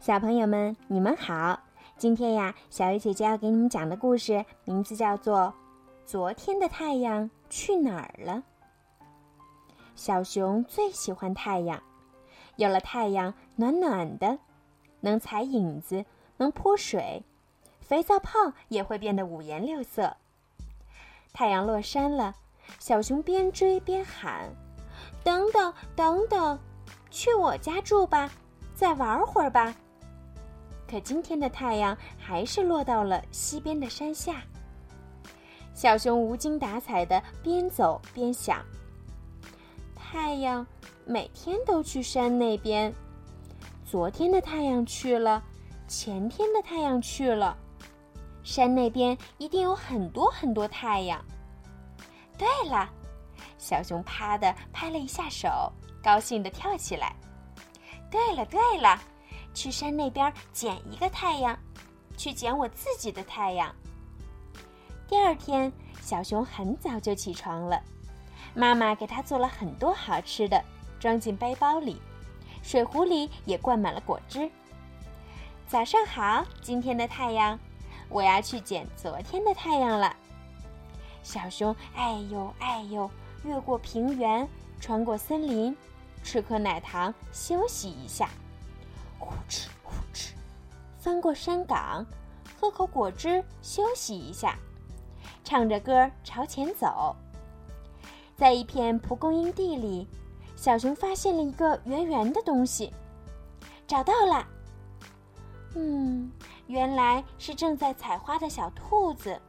小朋友们，你们好！今天呀，小鱼姐姐要给你们讲的故事名字叫做《昨天的太阳去哪儿了》。小熊最喜欢太阳，有了太阳，暖暖的，能踩影子，能泼水，肥皂泡也会变得五颜六色。太阳落山了，小熊边追边喊：“等等，等等，去我家住吧！”再玩会儿吧。可今天的太阳还是落到了西边的山下。小熊无精打采的边走边想：太阳每天都去山那边，昨天的太阳去了，前天的太阳去了，山那边一定有很多很多太阳。对了，小熊啪的拍了一下手，高兴的跳起来。对了对了，去山那边捡一个太阳，去捡我自己的太阳。第二天，小熊很早就起床了，妈妈给他做了很多好吃的，装进背包里，水壶里也灌满了果汁。早上好，今天的太阳，我要去捡昨天的太阳了。小熊哎呦哎呦，越过平原，穿过森林。吃颗奶糖，休息一下，呼哧呼哧，翻过山岗，喝口果汁，休息一下，唱着歌朝前走。在一片蒲公英地里，小熊发现了一个圆圆的东西，找到了。嗯，原来是正在采花的小兔子。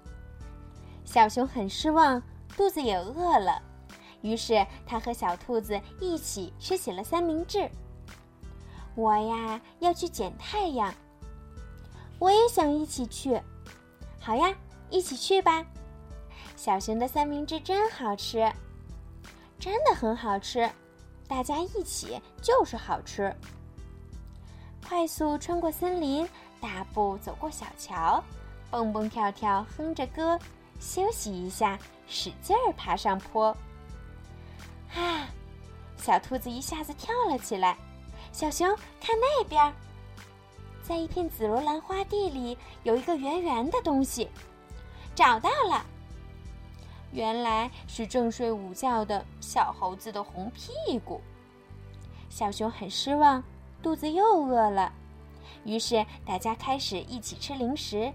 小熊很失望，肚子也饿了。于是，他和小兔子一起吃起了三明治。我呀，要去捡太阳。我也想一起去。好呀，一起去吧。小熊的三明治真好吃，真的很好吃。大家一起就是好吃。快速穿过森林，大步走过小桥，蹦蹦跳跳，哼着歌，休息一下，使劲儿爬上坡。啊！小兔子一下子跳了起来。小熊，看那边，在一片紫罗兰花地里，有一个圆圆的东西，找到了。原来是正睡午觉的小猴子的红屁股。小熊很失望，肚子又饿了，于是大家开始一起吃零食。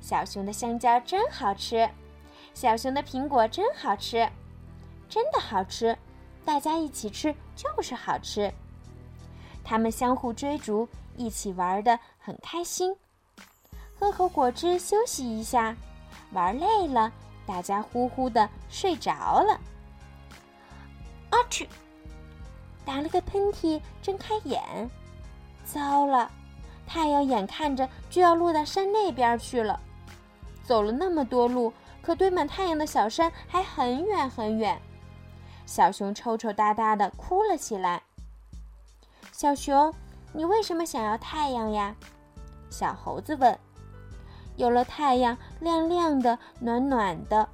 小熊的香蕉真好吃，小熊的苹果真好吃。真的好吃，大家一起吃就是好吃。他们相互追逐，一起玩的很开心。喝口果汁休息一下，玩累了，大家呼呼的睡着了。阿嚏！打了个喷嚏，睁开眼，糟了，太阳眼看着就要落到山那边去了。走了那么多路，可堆满太阳的小山还很远很远。小熊抽抽搭搭的哭了起来。小熊，你为什么想要太阳呀？小猴子问。有了太阳，亮亮的，暖暖的，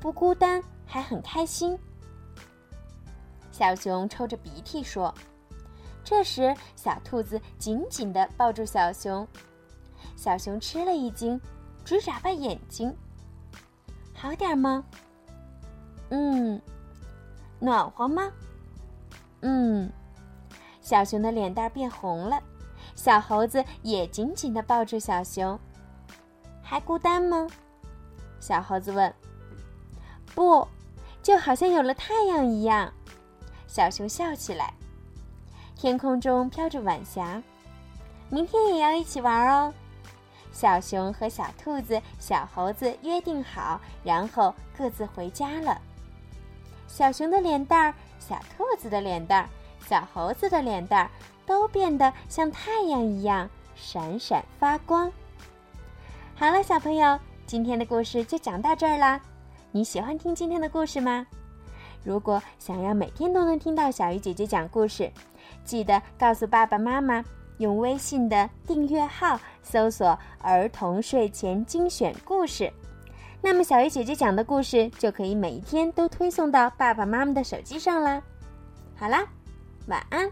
不孤单，还很开心。小熊抽着鼻涕说。这时，小兔子紧紧地抱住小熊。小熊吃了一惊，直眨巴眼睛。好点吗？嗯。暖和吗？嗯，小熊的脸蛋变红了，小猴子也紧紧地抱住小熊。还孤单吗？小猴子问。不，就好像有了太阳一样。小熊笑起来。天空中飘着晚霞，明天也要一起玩哦。小熊和小兔子、小猴子约定好，然后各自回家了。小熊的脸蛋儿，小兔子的脸蛋儿，小猴子的脸蛋儿，都变得像太阳一样闪闪发光。好了，小朋友，今天的故事就讲到这儿啦。你喜欢听今天的故事吗？如果想要每天都能听到小鱼姐姐讲故事，记得告诉爸爸妈妈，用微信的订阅号搜索“儿童睡前精选故事”。那么，小鱼姐姐讲的故事就可以每一天都推送到爸爸妈妈的手机上啦。好啦，晚安。